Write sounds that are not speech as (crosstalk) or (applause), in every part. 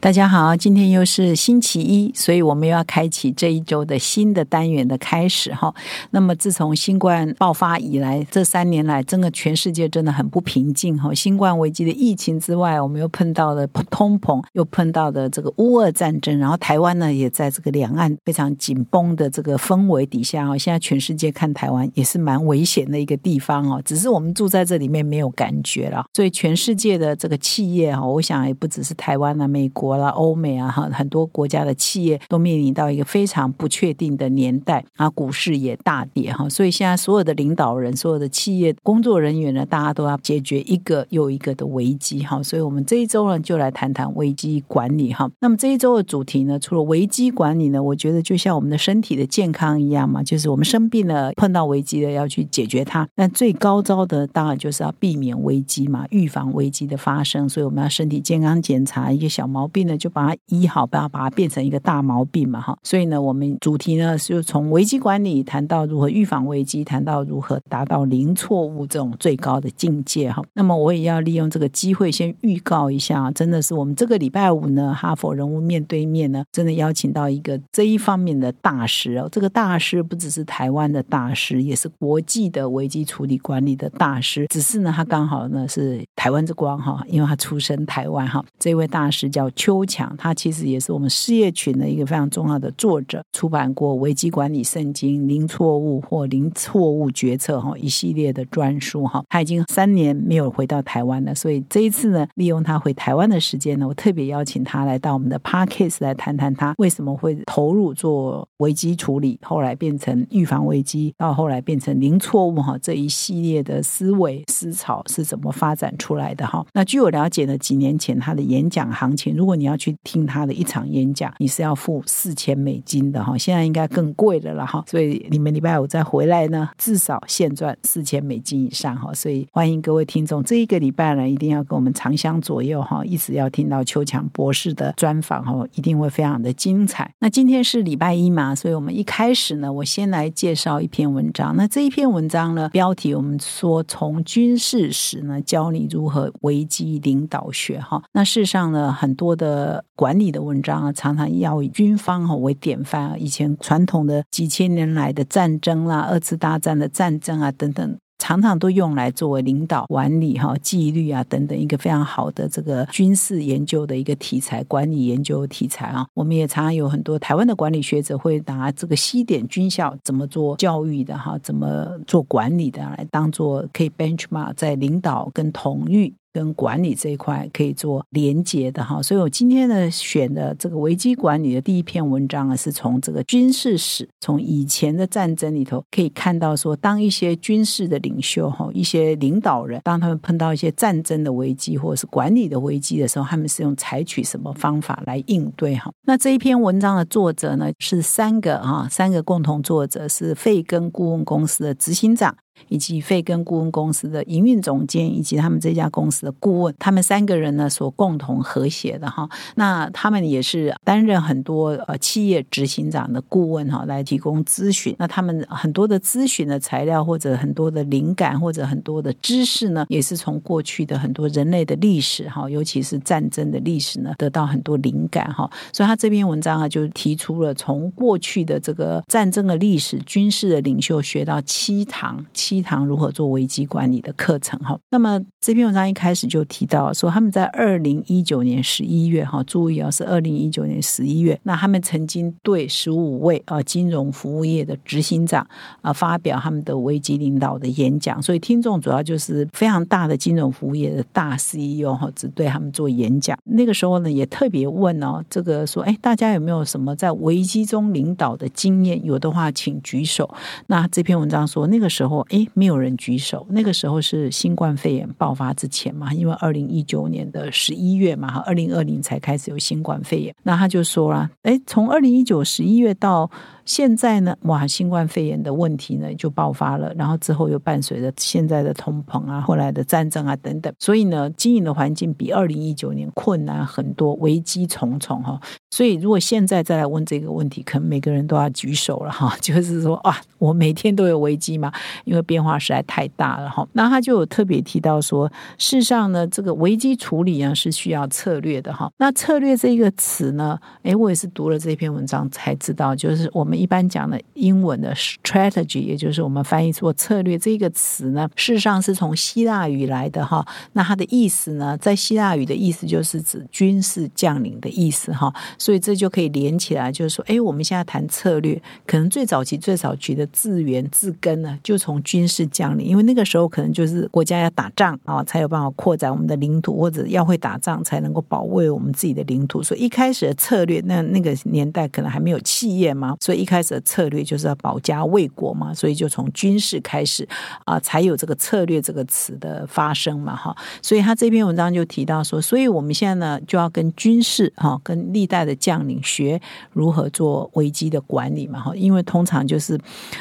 大家好，今天又是星期一，所以我们又要开启这一周的新的单元的开始哈。那么自从新冠爆发以来，这三年来，真的全世界真的很不平静哈。新冠危机的疫情之外，我们又碰到了通膨，又碰到的这个乌俄战争，然后台湾呢也在这个两岸非常紧绷的这个氛围底下哦。现在全世界看台湾也是蛮危险的一个地方哦，只是我们住在这里面没有感觉了。所以全世界的这个企业哈，我想也不只是台湾啊，美国。了欧美啊哈，很多国家的企业都面临到一个非常不确定的年代啊，股市也大跌哈，所以现在所有的领导人、所有的企业工作人员呢，大家都要解决一个又一个的危机哈，所以我们这一周呢，就来谈谈危机管理哈。那么这一周的主题呢，除了危机管理呢，我觉得就像我们的身体的健康一样嘛，就是我们生病了、碰到危机了，要去解决它。但最高招的当然就是要避免危机嘛，预防危机的发生。所以我们要身体健康检查一些小毛病。呢，就把它医好，不要把它变成一个大毛病嘛，哈。所以呢，我们主题呢，就从危机管理谈到如何预防危机，谈到如何达到零错误这种最高的境界，哈。那么我也要利用这个机会，先预告一下，真的是我们这个礼拜五呢，哈佛人物面对面呢，真的邀请到一个这一方面的大师哦。这个大师不只是台湾的大师，也是国际的危机处理管理的大师。只是呢，他刚好呢是台湾之光哈，因为他出生台湾哈。这位大师叫邱。周强，他其实也是我们事业群的一个非常重要的作者，出版过《危机管理圣经》《零错误》或《零错误决策》哈一系列的专书哈。他已经三年没有回到台湾了，所以这一次呢，利用他回台湾的时间呢，我特别邀请他来到我们的 Parkcase 来谈谈他为什么会投入做危机处理，后来变成预防危机，到后来变成零错误哈这一系列的思维思潮是怎么发展出来的哈。那据我了解呢，几年前他的演讲行情，如果你要去听他的一场演讲，你是要付四千美金的哈，现在应该更贵的了哈。所以你们礼拜五再回来呢，至少现赚四千美金以上哈。所以欢迎各位听众，这一个礼拜呢，一定要跟我们长相左右哈，一直要听到邱强博士的专访哈，一定会非常的精彩。那今天是礼拜一嘛，所以我们一开始呢，我先来介绍一篇文章。那这一篇文章呢，标题我们说从军事史呢教你如何危机领导学哈。那事实上呢，很多的。呃，管理的文章啊，常常要以军方哈为典范啊。以前传统的几千年来的战争啦，二次大战的战争啊等等，常常都用来作为领导管理哈纪律啊等等一个非常好的这个军事研究的一个题材，管理研究题材啊。我们也常常有很多台湾的管理学者会拿这个西点军校怎么做教育的哈，怎么做管理的来当做可以 benchmark 在领导跟统御。跟管理这一块可以做连接的哈，所以我今天呢选的这个危机管理的第一篇文章啊，是从这个军事史，从以前的战争里头可以看到说，当一些军事的领袖哈，一些领导人，当他们碰到一些战争的危机或者是管理的危机的时候，他们是用采取什么方法来应对哈？那这一篇文章的作者呢是三个啊，三个共同作者是费根顾问公司的执行长。以及费根顾问公司的营运总监，以及他们这家公司的顾问，他们三个人呢所共同合写的哈。那他们也是担任很多呃企业执行长的顾问哈，来提供咨询。那他们很多的咨询的材料，或者很多的灵感，或者很多的知识呢，也是从过去的很多人类的历史哈，尤其是战争的历史呢，得到很多灵感哈。所以他这篇文章啊，就提出了从过去的这个战争的历史、军事的领袖学到七堂。七堂如何做危机管理的课程哈，那么这篇文章一开始就提到说，他们在二零一九年十一月哈，注意啊是二零一九年十一月，那他们曾经对十五位啊金融服务业的执行长啊发表他们的危机领导的演讲，所以听众主要就是非常大的金融服务业的大 CEO 哈，只对他们做演讲。那个时候呢，也特别问哦，这个说哎，大家有没有什么在危机中领导的经验？有的话请举手。那这篇文章说那个时候哎。没有人举手。那个时候是新冠肺炎爆发之前嘛，因为二零一九年的十一月嘛，哈，二零二零才开始有新冠肺炎。那他就说啦，哎，从二零一九十一月到。现在呢，哇，新冠肺炎的问题呢就爆发了，然后之后又伴随着现在的通膨啊，后来的战争啊等等，所以呢，经营的环境比二零一九年困难很多，危机重重哈。所以如果现在再来问这个问题，可能每个人都要举手了哈，(laughs) 就是说哇，我每天都有危机嘛，因为变化实在太大了哈。那他就有特别提到说，事实上呢，这个危机处理啊是需要策略的哈。那策略这个词呢，诶，我也是读了这篇文章才知道，就是我们。一般讲的英文的 strategy，也就是我们翻译做策略这个词呢，事实上是从希腊语来的哈。那它的意思呢，在希腊语的意思就是指军事将领的意思哈。所以这就可以连起来，就是说，哎，我们现在谈策略，可能最早期最早期的字源字根呢，就从军事将领，因为那个时候可能就是国家要打仗啊，才有办法扩展我们的领土，或者要会打仗才能够保卫我们自己的领土。所以一开始的策略，那那个年代可能还没有企业嘛，所以一开始的策略就是要保家卫国嘛，所以就从军事开始啊，才有这个策略这个词的发生嘛，哈。所以他这篇文章就提到说，所以我们现在呢就要跟军事哈，跟历代的将领学如何做危机的管理嘛，哈。因为通常就是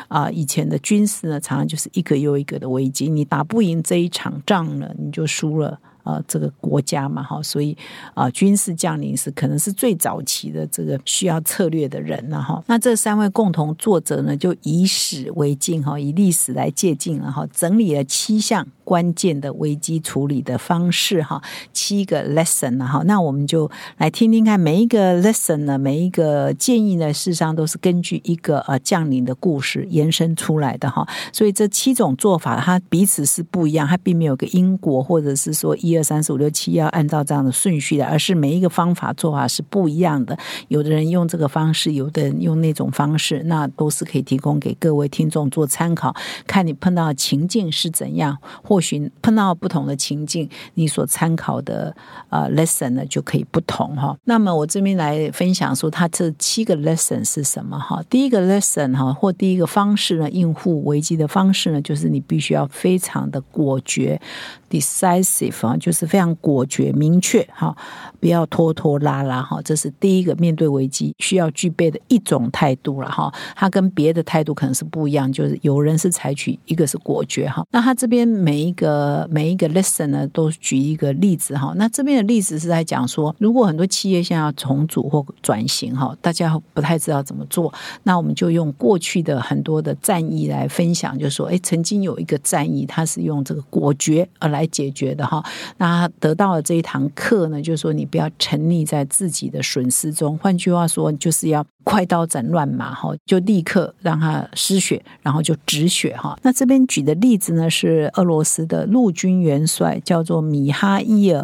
啊，以前的军事呢，常常就是一个又一个的危机，你打不赢这一场仗了，你就输了。呃，这个国家嘛，哈，所以啊，军事将领是可能是最早期的这个需要策略的人了，哈。那这三位共同作者呢，就以史为镜，哈，以历史来借鉴，然后整理了七项关键的危机处理的方式，哈，七个 lesson 呢，哈。那我们就来听听看，每一个 lesson 呢，每一个建议呢，事实上都是根据一个呃将领的故事延伸出来的，哈。所以这七种做法，它彼此是不一样，它并没有个因果，或者是说一。二三四五六七要按照这样的顺序的，而是每一个方法做法是不一样的。有的人用这个方式，有的人用那种方式，那都是可以提供给各位听众做参考。看你碰到的情境是怎样，或许碰到不同的情境，你所参考的呃 lesson 呢就可以不同哈。那么我这边来分享说，它这七个 lesson 是什么哈？第一个 lesson 哈，或第一个方式呢，应付危机的方式呢，就是你必须要非常的果决，decisive 啊。就是非常果决、明确哈，不要拖拖拉拉哈，这是第一个面对危机需要具备的一种态度了哈。它跟别的态度可能是不一样，就是有人是采取一个是果决哈。那他这边每一一个每一个 lesson 呢，都举一个例子哈。那这边的例子是在讲说，如果很多企业现在要重组或转型哈，大家不太知道怎么做，那我们就用过去的很多的战役来分享，就说哎，曾经有一个战役，它是用这个果决而来解决的哈。那得到了这一堂课呢，就是说你不要沉溺在自己的损失中。换句话说，就是要快刀斩乱麻哈，就立刻让他失血，然后就止血哈。那这边举的例子呢，是俄罗斯的陆军元帅，叫做米哈伊尔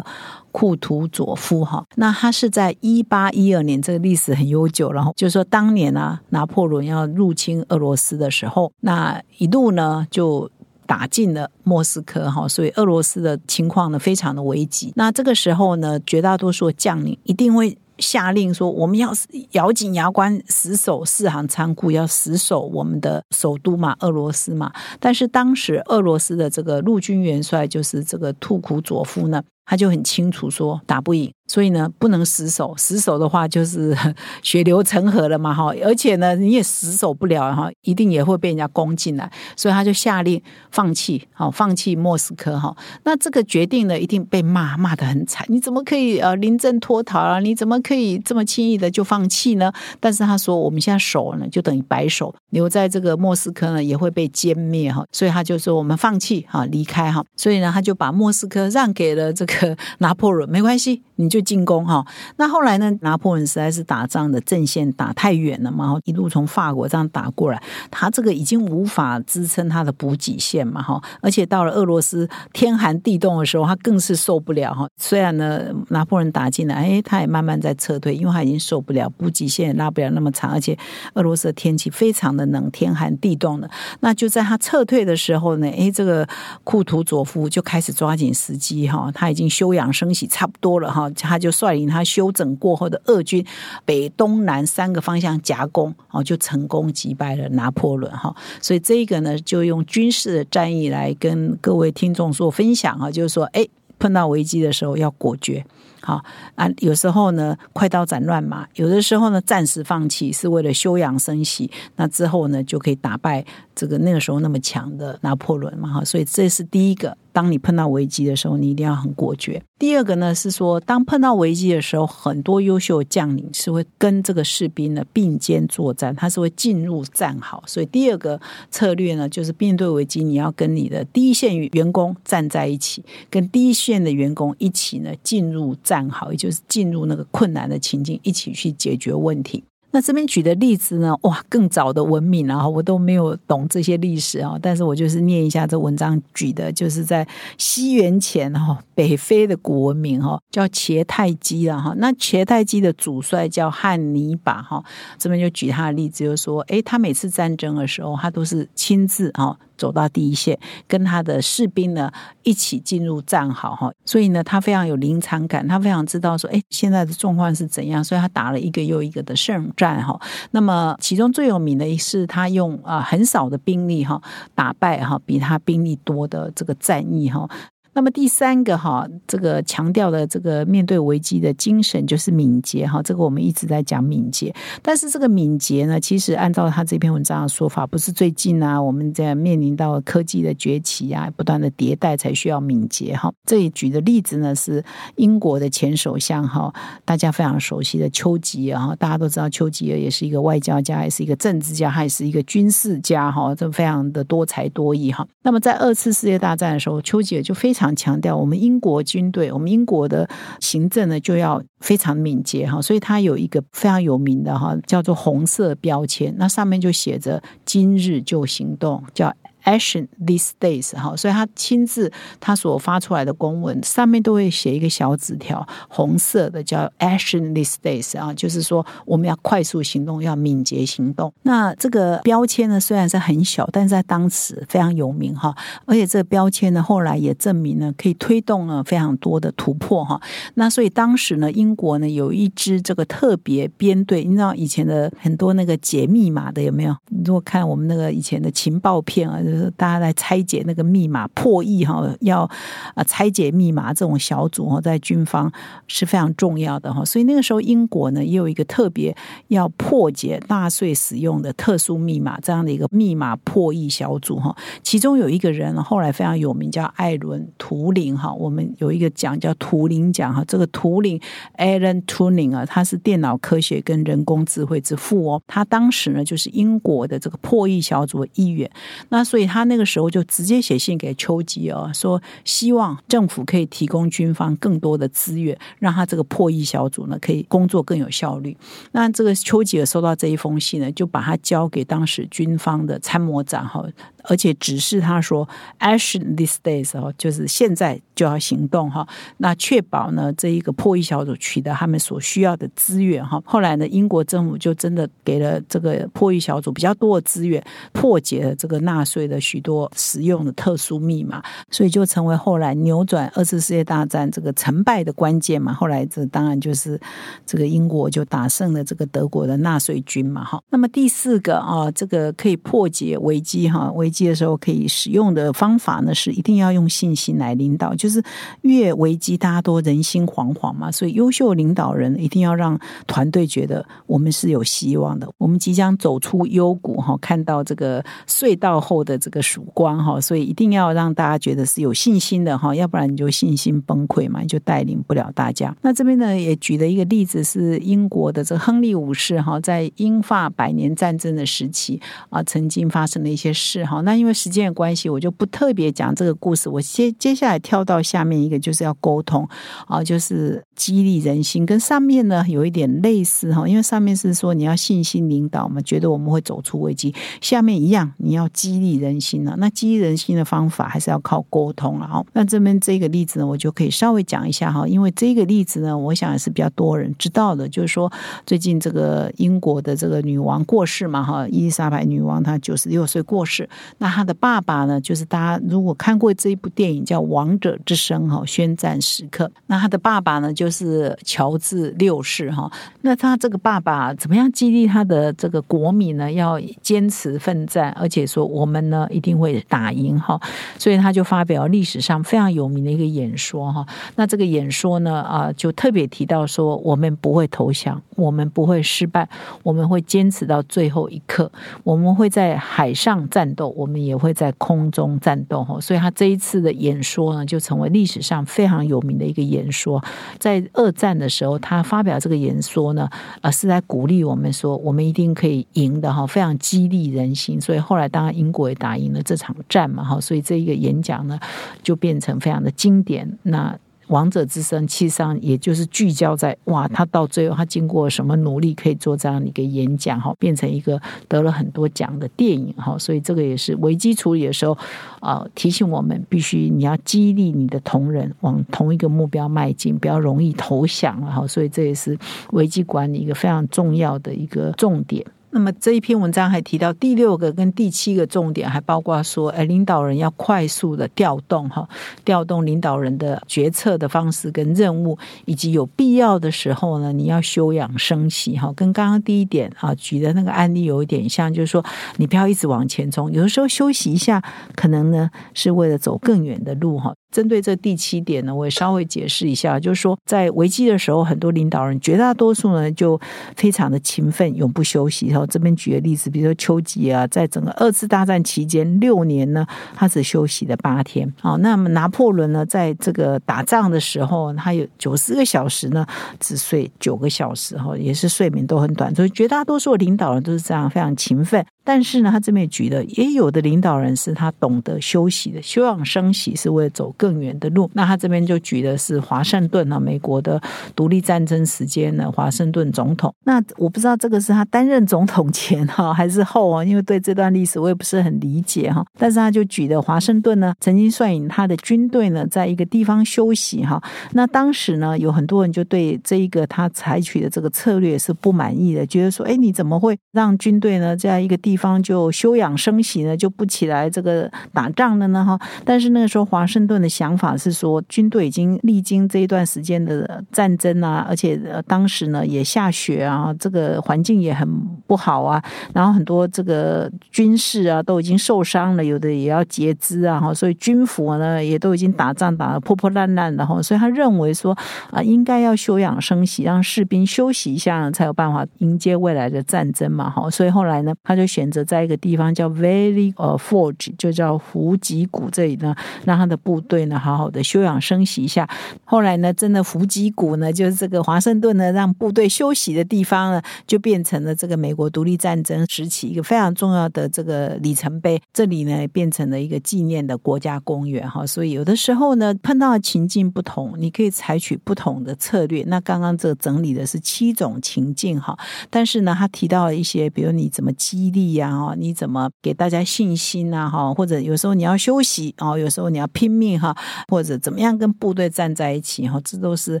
库图佐夫哈。那他是在一八一二年，这个历史很悠久。然后就是说，当年啊，拿破仑要入侵俄罗斯的时候，那一路呢就。打进了莫斯科哈，所以俄罗斯的情况呢非常的危急。那这个时候呢，绝大多数将领一定会下令说，我们要咬紧牙关，死守四行仓库，要死守我们的首都嘛，俄罗斯嘛。但是当时俄罗斯的这个陆军元帅就是这个图库佐夫呢，他就很清楚说打不赢。所以呢，不能死守，死守的话就是 (laughs) 血流成河了嘛，哈！而且呢，你也死守不了，哈，一定也会被人家攻进来。所以他就下令放弃，好，放弃莫斯科，哈。那这个决定呢，一定被骂，骂得很惨。你怎么可以呃临阵脱逃啊？你怎么可以这么轻易的就放弃呢？但是他说，我们现在守呢，就等于白守，留在这个莫斯科呢，也会被歼灭，哈。所以他就说，我们放弃，哈，离开，哈。所以呢，他就把莫斯科让给了这个拿破仑，没关系，你就。进攻哈，那后来呢？拿破仑实在是打仗的阵线打太远了嘛，一路从法国这样打过来，他这个已经无法支撑他的补给线嘛，哈，而且到了俄罗斯天寒地冻的时候，他更是受不了哈。虽然呢，拿破仑打进来，哎，他也慢慢在撤退，因为他已经受不了补给线也拉不了那么长，而且俄罗斯的天气非常的冷，天寒地冻的。那就在他撤退的时候呢，哎，这个库图佐夫就开始抓紧时机哈，他已经休养生息差不多了哈。他就率领他休整过后的俄军北东南三个方向夹攻，哦，就成功击败了拿破仑哈。所以这个呢，就用军事的战役来跟各位听众做分享啊，就是说，哎，碰到危机的时候要果决。好啊，有时候呢，快刀斩乱麻；有的时候呢，暂时放弃是为了休养生息。那之后呢，就可以打败这个那个时候那么强的拿破仑嘛。哈，所以这是第一个。当你碰到危机的时候，你一定要很果决。第二个呢是说，当碰到危机的时候，很多优秀将领是会跟这个士兵呢并肩作战，他是会进入战壕。所以第二个策略呢，就是面对危机，你要跟你的第一线员工站在一起，跟第一线的员工一起呢进入战壕，也就是进入那个困难的情境，一起去解决问题。那这边举的例子呢？哇，更早的文明啊，我都没有懂这些历史啊。但是我就是念一下这文章举的，就是在西元前哈，北非的古文明哈，叫茄太基了哈。那茄太基的主帅叫汉尼拔哈。这边就举他的例子，就说，哎，他每次战争的时候，他都是亲自哈。走到第一线，跟他的士兵呢一起进入战壕哈，所以呢，他非常有临场感，他非常知道说，哎，现在的状况是怎样，所以他打了一个又一个的胜战哈。那么，其中最有名的是他用啊很少的兵力哈打败哈比他兵力多的这个战役哈。那么第三个哈，这个强调的这个面对危机的精神就是敏捷哈。这个我们一直在讲敏捷，但是这个敏捷呢，其实按照他这篇文章的说法，不是最近啊，我们在面临到科技的崛起啊，不断的迭代才需要敏捷哈。这里举的例子呢是英国的前首相哈，大家非常熟悉的丘吉尔哈，大家都知道丘吉尔也是一个外交家，也是一个政治家，还是一个军事家哈，这非常的多才多艺哈。那么在二次世界大战的时候，丘吉尔就非常。强调我们英国军队，我们英国的行政呢就要非常敏捷哈，所以它有一个非常有名的哈，叫做红色标签，那上面就写着“今日就行动”，叫。Action these days，哈，所以他亲自他所发出来的公文上面都会写一个小纸条，红色的叫 Action these days，啊，就是说我们要快速行动，要敏捷行动。那这个标签呢，虽然是很小，但是在当时非常有名哈，而且这个标签呢，后来也证明呢，可以推动了非常多的突破哈。那所以当时呢，英国呢有一支这个特别编队，你知道以前的很多那个解密码的有没有？如果看我们那个以前的情报片啊。大家来拆解那个密码破译哈，要啊拆解密码这种小组哈，在军方是非常重要的哈。所以那个时候，英国呢也有一个特别要破解纳粹使用的特殊密码这样的一个密码破译小组哈。其中有一个人后来非常有名，叫艾伦图灵哈。我们有一个奖叫图灵奖哈。这个图灵 Alan Turing 啊，他是电脑科学跟人工智慧之父哦。他当时呢就是英国的这个破译小组的一员。那所以。他那个时候就直接写信给丘吉尔，说希望政府可以提供军方更多的资源，让他这个破译小组呢可以工作更有效率。那这个丘吉尔收到这一封信呢，就把它交给当时军方的参谋长哈。而且指示他说，action these days 哦，就是现在就要行动哈。那确保呢，这一个破译小组取得他们所需要的资源哈。后来呢，英国政府就真的给了这个破译小组比较多的资源，破解了这个纳粹的许多实用的特殊密码，所以就成为后来扭转二次世界大战这个成败的关键嘛。后来这当然就是这个英国就打胜了这个德国的纳粹军嘛哈。那么第四个啊，这个可以破解危机哈危机。的时候可以使用的方法呢，是一定要用信心来领导。就是越危机，大家都人心惶惶嘛，所以优秀领导人一定要让团队觉得我们是有希望的，我们即将走出幽谷哈，看到这个隧道后的这个曙光哈，所以一定要让大家觉得是有信心的哈，要不然你就信心崩溃嘛，你就带领不了大家。那这边呢，也举了一个例子，是英国的这个亨利五世哈，在英法百年战争的时期啊，曾经发生的一些事哈。那因为时间的关系，我就不特别讲这个故事。我接接下来跳到下面一个，就是要沟通啊，就是激励人心，跟上面呢有一点类似哈。因为上面是说你要信心领导嘛，觉得我们会走出危机。下面一样，你要激励人。人心呢？那激励人心的方法还是要靠沟通了啊。那这边这个例子呢，我就可以稍微讲一下哈，因为这个例子呢，我想也是比较多人知道的，就是说最近这个英国的这个女王过世嘛哈，伊丽莎白女王她九十六岁过世，那她的爸爸呢，就是大家如果看过这一部电影叫《王者之声》哈，宣战时刻，那他的爸爸呢就是乔治六世哈，那他这个爸爸怎么样激励他的这个国民呢？要坚持奋战，而且说我们呢一定会打赢哈，所以他就发表历史上非常有名的一个演说哈。那这个演说呢啊，就特别提到说，我们不会投降，我们不会失败，我们会坚持到最后一刻，我们会在海上战斗，我们也会在空中战斗哈。所以他这一次的演说呢，就成为历史上非常有名的一个演说。在二战的时候，他发表这个演说呢，啊，是在鼓励我们说，我们一定可以赢的哈，非常激励人心。所以后来，当然英国也打赢了这场战嘛哈，所以这一个演讲呢，就变成非常的经典。那。王者之声，其实上也就是聚焦在哇，他到最后他经过什么努力，可以做这样的一个演讲哈，变成一个得了很多奖的电影哈，所以这个也是危机处理的时候啊，提醒我们必须你要激励你的同仁往同一个目标迈进，不要容易投降了哈，所以这也是危机管理一个非常重要的一个重点。那么这一篇文章还提到第六个跟第七个重点，还包括说，哎，领导人要快速的调动哈，调动领导人的决策的方式跟任务，以及有必要的时候呢，你要休养生息哈。跟刚刚第一点啊举的那个案例有一点像，就是说你不要一直往前冲，有的时候休息一下，可能呢是为了走更远的路哈。针对这第七点呢，我也稍微解释一下，就是说，在危机的时候，很多领导人绝大多数呢就非常的勤奋，永不休息。哈这边举个例子，比如说丘吉啊，在整个二次大战期间六年呢，他只休息了八天。好，那么拿破仑呢，在这个打仗的时候，他有九十个小时呢，只睡九个小时，哈，也是睡眠都很短。所以绝大多数领导人都是这样，非常勤奋。但是呢，他这边举的也有的领导人是他懂得休息的，休养生息是为了走更远的路。那他这边就举的是华盛顿啊，美国的独立战争时间呢，华盛顿总统。那我不知道这个是他担任总统前哈还是后啊，因为对这段历史我也不是很理解哈。但是他就举的华盛顿呢，曾经率领他的军队呢，在一个地方休息哈。那当时呢，有很多人就对这一个他采取的这个策略是不满意的，觉得说，哎，你怎么会让军队呢在一个地地方就休养生息呢，就不起来这个打仗了呢哈。但是那个时候华盛顿的想法是说，军队已经历经这一段时间的战争啊，而且当时呢也下雪啊，这个环境也很不好啊。然后很多这个军事啊都已经受伤了，有的也要截肢啊哈。所以军服呢也都已经打仗打得破破烂烂的哈。所以他认为说啊，应该要休养生息，让士兵休息一下，才有办法迎接未来的战争嘛哈。所以后来呢，他就选。选择在一个地方叫 Valley of Forge，就叫胡吉谷这里呢，让他的部队呢好好的休养生息一下。后来呢，真的胡吉谷呢，就是这个华盛顿呢让部队休息的地方呢，就变成了这个美国独立战争时期一个非常重要的这个里程碑。这里呢变成了一个纪念的国家公园哈。所以有的时候呢，碰到情境不同，你可以采取不同的策略。那刚刚这整理的是七种情境哈，但是呢，他提到了一些，比如你怎么激励。呀哈，你怎么给大家信心呐哈？或者有时候你要休息哦，有时候你要拼命哈，或者怎么样跟部队站在一起哈？这都是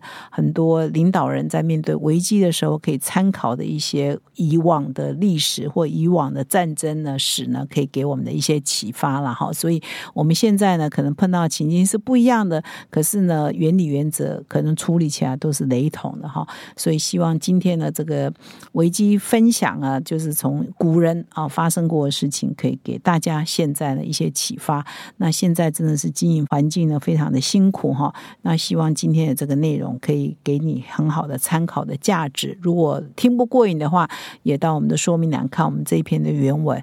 很多领导人在面对危机的时候可以参考的一些以往的历史或以往的战争呢史呢，可以给我们的一些启发了哈。所以我们现在呢，可能碰到情境是不一样的，可是呢，原理原则可能处理起来都是雷同的哈。所以希望今天的这个危机分享啊，就是从古人啊。发生过的事情可以给大家现在的一些启发。那现在真的是经营环境呢，非常的辛苦哈。那希望今天的这个内容可以给你很好的参考的价值。如果听不过瘾的话，也到我们的说明栏看我们这一篇的原文。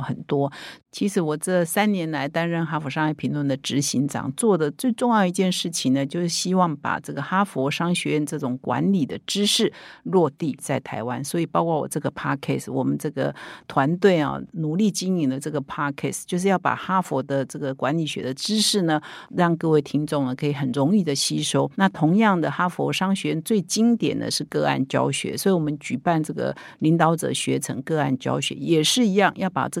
很多。其实我这三年来担任哈佛商业评论的执行长，做的最重要一件事情呢，就是希望把这个哈佛商学院这种管理的知识落地在台湾。所以，包括我这个 podcast，我们这个团队啊，努力经营的这个 podcast，就是要把哈佛的这个管理学的知识呢，让各位听众呢可以很容易的吸收。那同样的，哈佛商学院最经典的是个案教学，所以我们举办这个领导者学成个案教学，也是一样，要把这